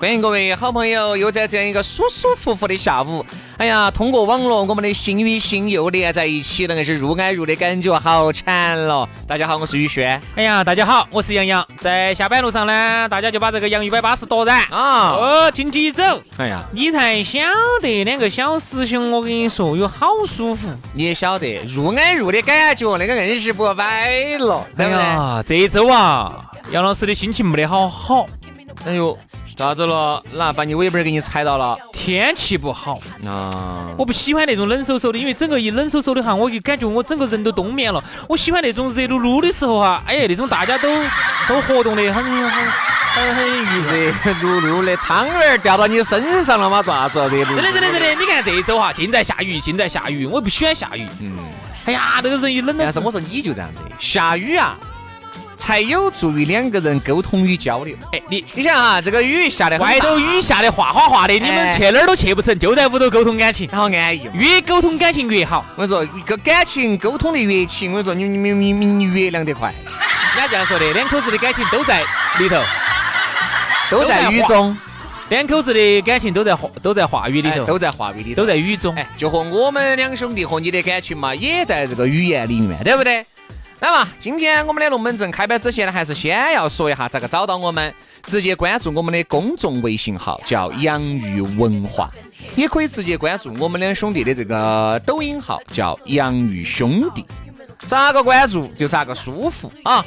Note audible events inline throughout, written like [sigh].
欢迎各位好朋友，又在这样一个舒舒服服的下午，哎呀，通过网络，我们的心与心又连在一起那个是入爱入的感觉好惨了。大家好，我是宇轩。哎呀，大家好，我是杨洋。在下班路上呢，大家就把这个洋芋摆巴士夺燃啊！哦，经济走。哎呀，你才晓得两个小师兄，我跟你说，有好舒服。你也晓得入爱入的感觉，那个硬是不摆了。哎呀，这一周啊，杨老师的心情没得好好。哎呦。咋子了？那把你尾巴给你踩到了？天气不好啊！我不喜欢那种冷飕飕的，因为整个一冷飕飕的哈，我就感觉我整个人都冬眠了。我喜欢那种热噜噜的时候哈，哎呀，那种大家都 [coughs] 都活动的很很很很愉。热噜噜的汤圆掉到你身上了吗？咋子？热真的真的真的！你看这一周哈，尽在下雨，尽在下雨。我不喜欢下雨。嗯。哎呀，这个人一冷了。但是我说你就这样子，下雨啊。才有助于两个人沟通与交流。哎，你你想啊，这个雨下的，外头雨下的哗哗哗的，你们去哪儿都去不成，就在屋头沟通感情，好安逸。越沟通感情越好。我跟你说，一个感情沟通的越勤，我跟你说，你你你你你越凉得快。人家这样说的，两口子的感情都在里头，都在雨中。两口子的感情都在话都在话语里头，都在话语里，都在雨中。哎，就和我们两兄弟和你的感情嘛，也在这个语言里面，对不对？那么，今天我们的龙门阵开摆之前呢，还是先要说一下咋个找到我们。直接关注我们的公众微信号，叫 [laughs] 洋芋文化，也可以直接关注我们两兄弟的这个抖音号，叫洋芋兄弟。咋个关注就咋个舒服啊！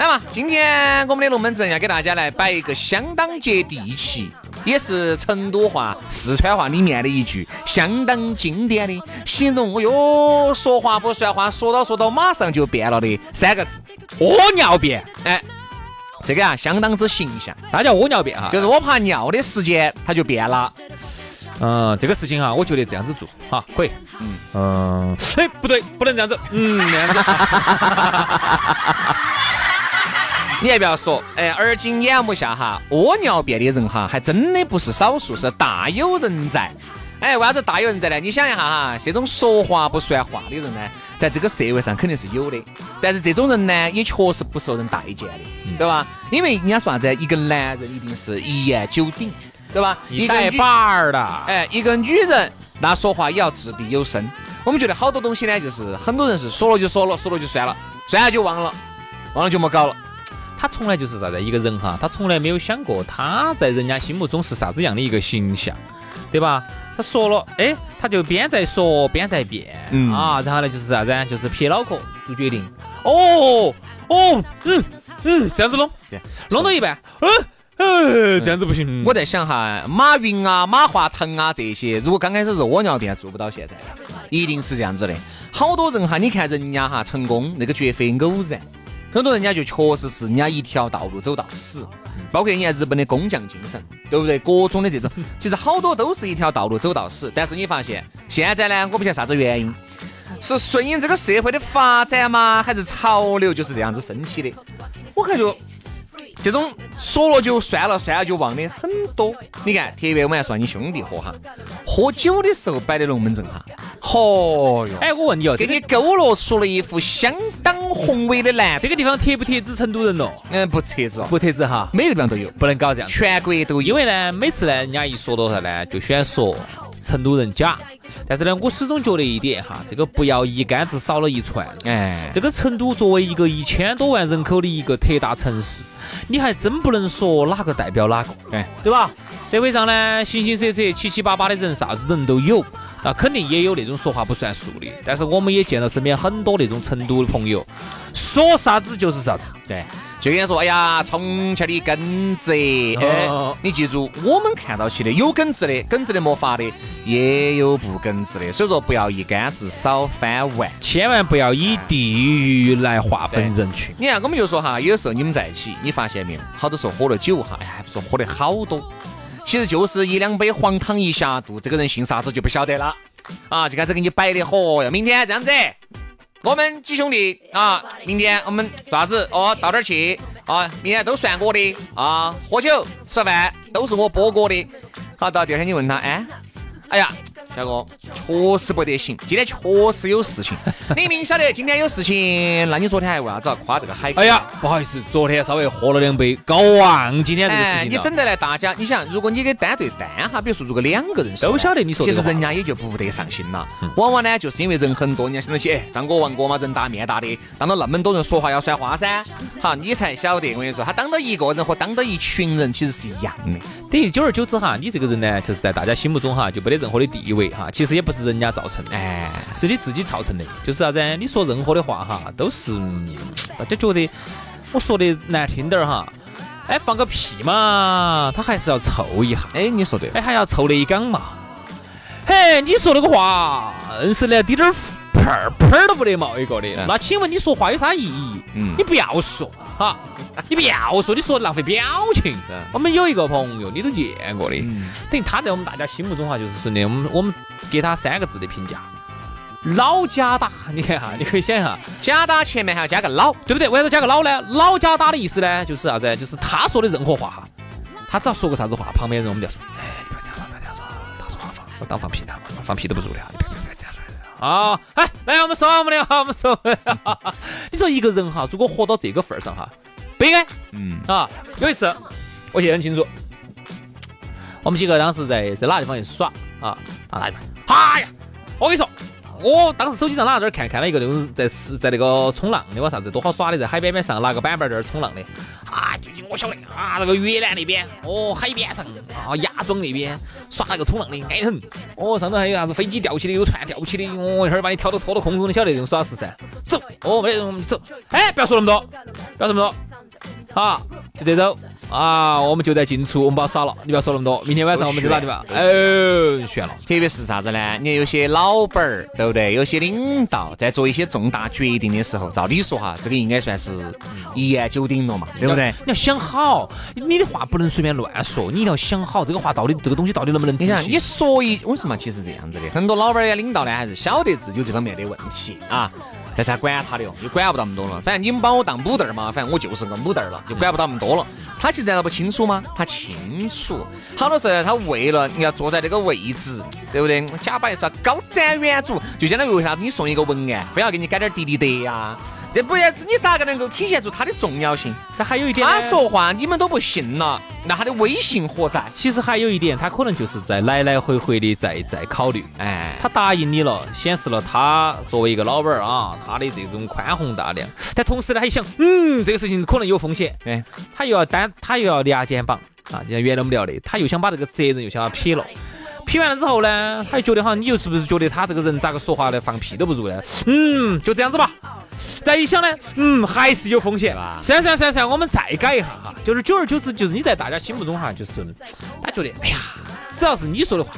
来嘛，今天我们的龙门阵要给大家来摆一个相当接地气，也是成都话、四川话里面的一句相当经典的形容。哦哟，说话不算话，说到说到马上就变了的三个字：屙尿变。哎，这个啊相当之形象。啥叫屙尿变哈？就是我怕尿的时间它就变了。嗯，这个事情哈，我觉得这样子做哈可以。嗯嗯，哎，不对，不能这样子。嗯，那样子。[laughs] 你还不要说，哎，而今眼目下哈，屙尿便的人哈，还真的不是少数，是大有人在。哎，为啥子大有人在呢？你想一下哈，[laughs] 这种说话不算话的人呢，在这个社会上肯定是有的。但是这种人呢，也确实不受人待见的，对吧？因为人家说啥子，一个男人一定是一言九鼎，对吧？一带把儿的。哎，一个女人那说话也要掷地有声。我们觉得好多东西呢，就是很多人是说了就说了，说了就算了，算了就忘了，忘了就莫搞了。他从来就是啥子一个人哈，他从来没有想过他在人家心目中是啥子样的一个形象，对吧？他说了，哎，他就边在说边在变，啊，然后呢就是啥子？就是撇脑壳做决定。哦哦，嗯嗯，这样子弄，弄到一半，嗯嗯，这样子不行。我在想哈，马云啊、马化腾啊这些，如果刚开始是窝尿便做不到现在，一定是这样子的。好多人哈，你看人家哈成功，那个绝非偶然。很多人家就确实是人家一条道路走到死，包括你看日本的工匠精神，对不对？各种的这种，其实好多都是一条道路走到死。但是你发现现在呢，我不晓得啥子原因，是顺应这个社会的发展吗？还是潮流就是这样子升起的？我感觉。这种说了就算了，算了就忘的很多。你看，特别我们要说你兄弟伙哈，喝酒的时候摆的龙门阵哈，嚯哟！哎，我问你哦，给你勾勒出了一幅相当宏伟的蓝。这个地方贴不贴纸成都人咯？嗯，不贴纸，不贴纸哈，每个地方都有，不能搞这样，全国都有。因为呢，每次呢，人家一说到啥呢，就喜欢说成都人假。但是呢，我始终觉得一点哈，这个不要一竿子扫了一船。哎，这个成都作为一个一千多万人口的一个特大城市。你还真不能说哪个代表哪个，哎，对吧？社会上呢，形形色色、七七八八的人，啥子人都有那，肯定也有那种说话不算数的，但是我们也见到身边很多那种成都的朋友，说啥子就是啥子。对，就跟人说，哎呀，重庆的耿直，哎，你记住，我们看到起的有耿直的，耿直的没法的，也有不耿直的，所以说不要一竿子少翻碗，千万不要以地域来划分人群。你看，我们就说哈，有时候你们在一起，你发现没有，好多时候喝了酒哈，哎，还不说喝的好多。其实就是一两杯黄汤一下肚，这个人姓啥子就不晓得了啊，就开始给你摆的嚯哟。明天这样子，我们几兄弟啊，明天我们做啥子？哦，到哪儿去啊？明天都算我的啊，喝酒吃饭都是我波哥的。好，到第二天你问他，哎，哎呀。小哥，确实不得行，今天确实有事情。你明晓得今天有事情，那你昨天还为啥子要夸这个海？哎呀，不好意思，昨天稍微喝了两杯，搞忘今天这个事情你整得来，大家，你想，如果你给单对单哈，比如说如果两个人都晓得你说，其实人家也就不得上心了。往往呢，就是因为人很多，人家想到起，哎，张哥、王哥嘛，人大面大的，当到那么多人说话要算话噻。好，你才晓得，我跟你说，他当到一个人和当到一群人其实是一样的。等于久而久之哈，你这个人呢，就是在大家心目中哈，就没得任何的地位。哈，其实也不是人家造成的，哎，是你自己造成的。就是啥子？你说任何的话哈，都是大家觉得我说的难听点儿哈，哎，放个屁嘛，他还是要凑一下。哎，你说对，哎，还要凑那一缸嘛。嘿，你说那个话，硬是连滴点儿泡儿喷儿都不得冒一个的。那请问你说话有啥意义？嗯，你不要说哈。你不要说，你说浪费表情。我们有一个朋友，你都见过的，等于他在我们大家心目中哈，就是说的，我们我们给他三个字的评价：老假打。[laughs] 你看哈，你可以想一下，假打前面还要加个老，对不对？为啥子加个老呢？老假打的意思呢，就是啥子？就是他说的任何话哈，他只要说个啥子话，旁边人我们就说：哎，你不要听，不要听说，他说话放当放屁的，放屁都不住的哈，你不要不要听说啊！哎，来，我们说我们的哈，我们说，[laughs] 你说一个人哈，如果活到这个份儿上哈。不应该，嗯啊，有一次我记得很清楚，我们几个当时在在哪个地方去耍啊？到哪地方？哎呀，我跟你说，我当时手机上哪在这儿看看了一个那种在在那个冲浪的哇啥子多好耍的，在海边边上拿个板板在这儿冲浪的。啊，最近我晓得啊，那个越南那边哦，海边上啊，芽庄那边耍那个冲浪的矮得很。哦，上头还有啥子飞机吊起的，有船吊起的，哦，一会儿把你挑到拖到空中，你晓得这种耍事噻？走，哦，没得我们走。哎，不要说那么多，不要说那么多。好，就这种啊，我们就在近处，我们把它耍了。你不要说那么多，明天晚上我们在哪地方？哦，悬了。特别是啥子呢？你看有些老板儿，对不对？有些领导在做一些重大决定的时候，照理说哈，这个应该算是一言九鼎了嘛，对不对？你要想好，你的话不能随便乱说，你一定要想好这个话到底这个东西到底能不能。你想，你说一为什么？其实这样子的，很多老板儿呀、领导呢，还是晓得自己有这方面的问题啊。那才管他的哟，就管不到那么多了。反正你们把我当母蛋儿嘛，反正我就是个母蛋儿了，又管不到那么多了。他其实难道不清楚吗？他清楚。好多时候他为了你要坐在那个位置，对不对？假扮是要高瞻远瞩，就相当于为啥子你送一个文案，非要给你改点滴滴得呀？这不然你咋个能够体现出它的重要性？他还有一点，他说话你们都不信了，那他的威信何在？其实还有一点，他可能就是在来来回回的在在考虑。哎，他答应你了，显示了他作为一个老板儿啊，他的这种宽宏大量。但同时呢，还想，嗯，这个事情可能有风险。哎，他又要担，他又要压肩膀啊，就像原来我们聊的，他又想把这个责任又想要撇了。撇完了之后呢，他就觉得好像你又是不是觉得他这个人咋个说话的放屁都不如呢？嗯，就这样子吧。再一想呢，嗯，还是有风险吧。算算算算，我们再改一下哈。就是久而久之，就是你在大家心目中哈，就是他觉得，哎呀，只要是你说的话，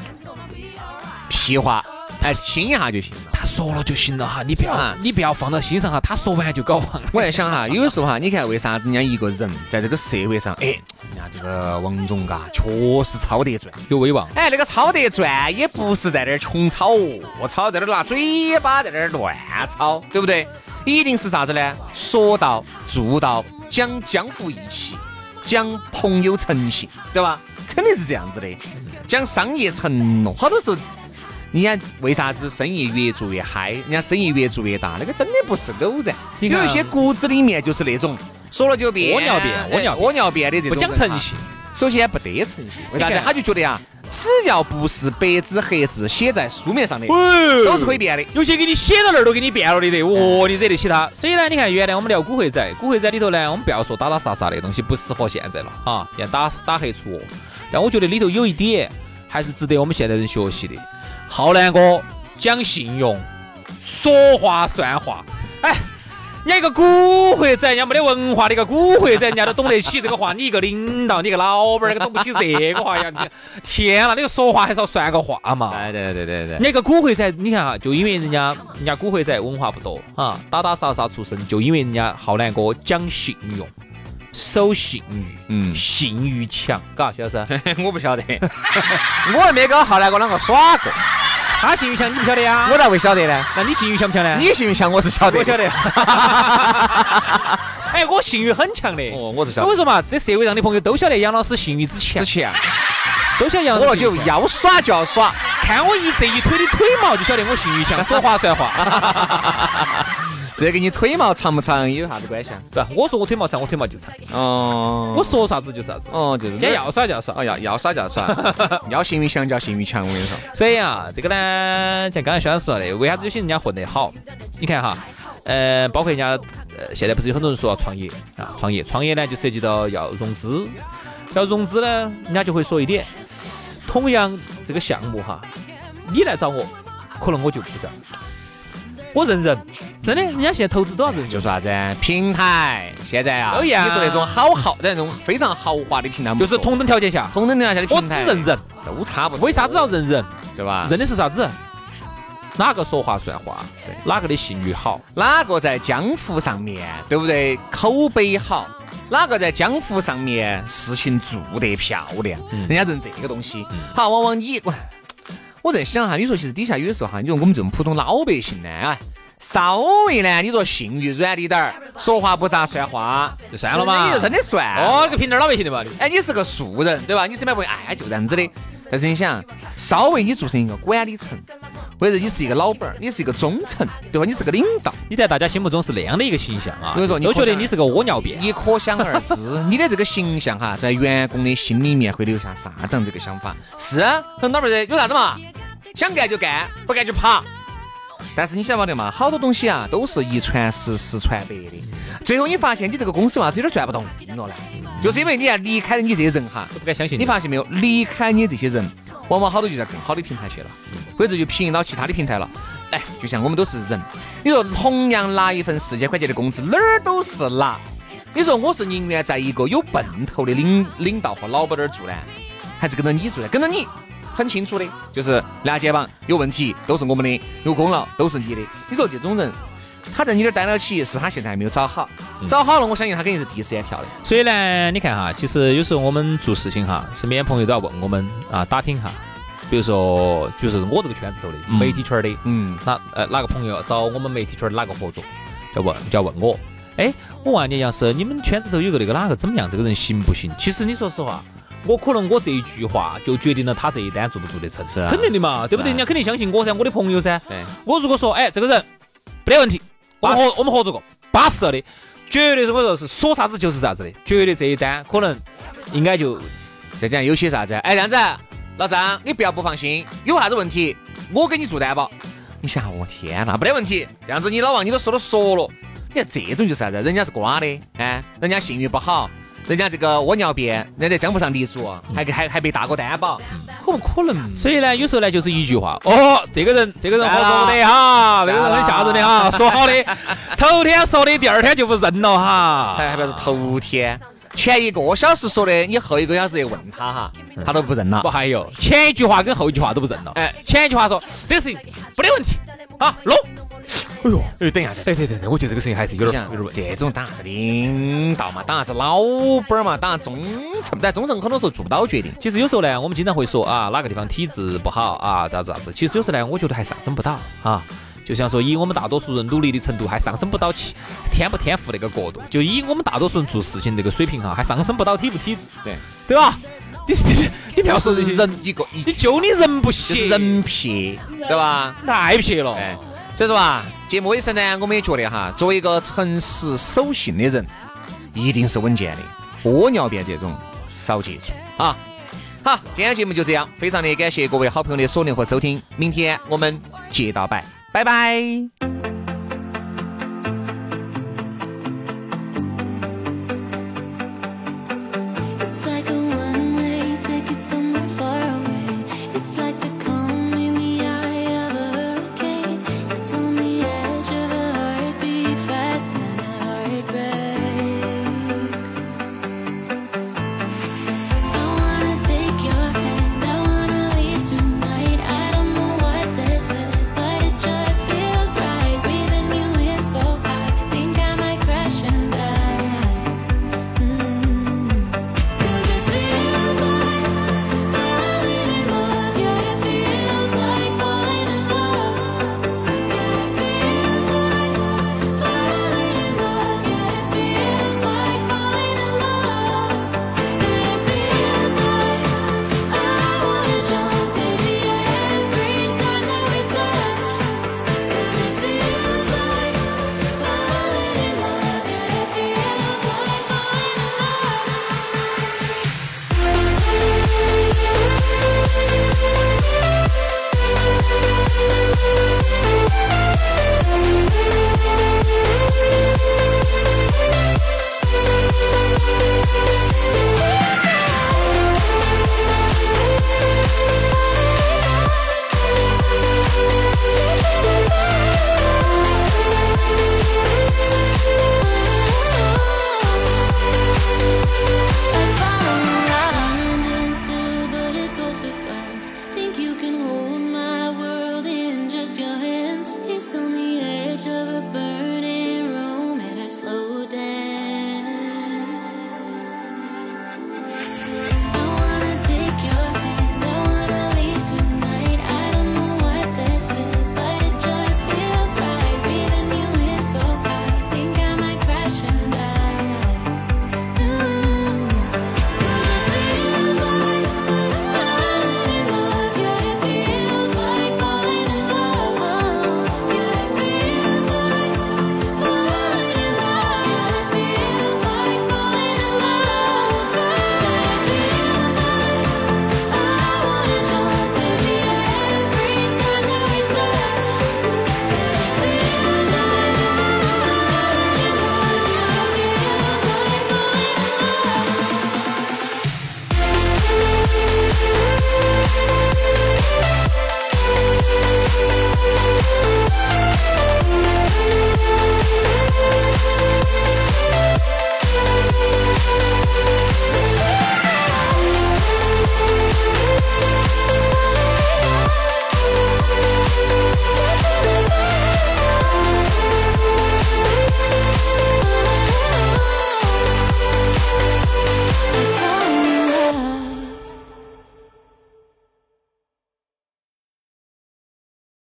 屁话，哎，听一下就行了。他说了就行了哈，你不要，你不要放到心上哈。他说完就搞忘了。我在想哈，[laughs] 有时候哈，你看为啥子人家一个人在这个社会上，哎，人家这个王总嘎，确实超得转，有威望。哎，那个超得转也不是在那儿穷吵我操，在那儿拿嘴巴在那儿乱操，对不对？一定是啥子呢？说到做到，讲江湖义气，讲朋友诚信，对吧？肯定是这样子的。讲商业承诺，好多时候，人家为啥子生意越做越嗨，人家生意越做越大，那个真的不是偶然。有一些骨子里面就是那种说了就变，窝尿变，窝尿窝尿变的这种。不讲诚信，首先不得诚信，为啥子？他就觉得呀。只要不是白纸黑字写在书面上的，都是可以变的。有些给你写到那儿都给你变了的，得哦，你惹得起他。所以呢，你看原来我们聊古惑仔，古惑仔里头呢，我们不要说打打杀杀那个东西不适合现在了啊，现在打打黑除恶。但我觉得里头有一点还是值得我们现代人学习的。浩南哥讲信用，说话算话。哎，你一个古惑仔，人家没得文化的一个古惑仔，人家都懂得起这个话。你一个领导，你一个老板，那个懂不起这个话呀？天呐，你个说话还是要算个话嘛？对对对对对。你一个古惑仔，你看哈，就因为人家人家古惑仔文化不多啊，打打杀杀出身，就因为人家浩南哥讲信用。守信誉，嗯，信誉强，嘎，徐老师，[laughs] 我不晓得，[laughs] 我还没跟浩南哥啷个耍过。他信誉强，你不晓得呀？我咋会晓得呢？那你信誉强不强呢？你信誉强，我是晓得，我晓得。[laughs] 哎，我信誉很强的。哦，我是晓得。我说嘛，这社会上的朋友都晓得杨老师信誉之强。之前。都晓得杨老师。我就要耍就要耍，看我一这一腿的腿毛就晓得我信誉强，说话算话。[laughs] 这跟你腿毛长不长有啥子关系啊？不，我说我腿毛长，我腿毛就长。哦，我说啥子就是啥子。哦，就是。今天要耍就要耍，哦要要耍就要耍，[laughs] 要幸运强就要幸运强。我跟你说。所以啊，这个呢，像刚才轩老师说的，为啥子有些人家混得好？你看哈，呃，包括人家，呃，现在不是有很多人说要创业啊？创业，创业呢就涉及到要融资，要融资呢，人家就会说一点，同样这个项目哈，你来找我，可能我就不算。我认人，真的，人家现在投资都要认，就说啥子平台，现在啊，你是那种好豪，那种非常豪华的平台，就是同等条件下，同等条件下的平台，我只认人，都差不多。为啥子要认人？对吧？认的是啥子？哪个说话算话？哪个的信誉好？哪个在江湖上面，对不对？口碑好？哪个在江湖上面事情做得漂亮？人家认这个东西。好，往往你。我在想哈，你说其实底下有的时候哈，你说我们这种普通老百姓呢，啊，稍微呢，你说信誉软滴点儿，说话不咋算话，就算了嘛，你就真的算。哦，你个平头老百姓的嘛，哎，你是个素人，对吧？你身边朋友，哎，就这样子的。但是你想，稍微你做成一个管理层，或者你是一个老板儿，你是一个中层，对吧？你是个领导，你在大家心目中是那样的一个形象啊。所以说，都觉得你是个窝尿便。你可想而知，你的这个形象哈，在员工的心里面会留下啥子样这个想法？是啊，很老板儿有啥子嘛？想干就干，不干就跑。但是你晓得嘛？好多东西啊，都是一传十，十传百的。最后你发现你这个公司为啥子有点转不动了呢？就是因为你要离开了你这些人哈，都不敢相信。你发现没有？离开你这些人，往往好多就在更好的平台去了，或者就平移到其他的平台了。哎，就像我们都是人，你说同样拿一份四千块钱的工资，哪儿都是拿。你说我是宁愿在一个有奔头的领领导和老板那儿做呢，还是跟着你做呢？跟着你。很清楚的，就是拦截榜有问题都是我们的，有功劳都是你的。你说这种人，他在你这儿待了起，是他现在还没有找好，找好了，我相信他肯定是第一时间跳的。所以呢，你看哈，其实有时候我们做事情哈，身边朋友都要问我们啊，打听哈。比如说，就是我这个圈子头的媒体圈的，嗯，哪呃哪个朋友找我们媒体圈的哪个合作，就问就要问我，哎，我问你，要是你们圈子头有个那个哪个怎么样，这个人行不行？其实你说实话。我可能我这一句话就决定了他这一单做不做得成，是肯定的嘛，对不对？人家肯定相信我噻，我的朋友噻。对，我如果说，哎，这个人没得问题，我们合我们合作过，巴适了的，绝对是我说是说啥子就是啥子的，绝对这一单可能应该就再讲有些啥子？哎，这样子，老张，你不要不放心，有啥子问题我给你做担保。你想，我天哪，没得问题。这样子，你老王你都说都说了，你看这种就是啥子？人家是瓜的，哎，人家信誉不好。人家这个窝尿便，人家在江湖上立足，还还还被大哥担保，可不可能？所以呢，有时候呢，就是一句话，哦，这个人，这个人好说的哈，这个人很吓人的哈，[laughs] 说好的，头天说的，第二天就不认了哈，还还不是头天，前一个小时说的，你后一个小时又问他哈，他都不认了。不还有前一句话跟后一句话都不认了？哎，前一句话说这个事情没得问题，啊，弄。哎呦，哎，等一下，哎对对对，我觉得这个事情还是有点有点问题。这种当啥子领导嘛，当啥子老板嘛，当啥忠诚？但忠诚很多时候做不到决定。其实有时候呢，我们经常会说啊，哪个地方体制不好啊，咋子咋子。其实有时候呢，我觉得还上升不到啊。就像说，以我们大多数人努力的程度，还上升不到起天不天赋那个角度。就以我们大多数人做事情那个水平哈，还上升不到体不体质。对，对吧？你你不要说人一个，你就你人不撇，人撇，对吧？太撇了。所以说啊，节目尾声呢，我们也觉得哈，作为一个诚实守信的人，一定是稳健的。屙尿便这种少接触啊。好，今天节目就这样，非常的感谢各位好朋友的锁定和收听，明天我们接到拜，拜拜。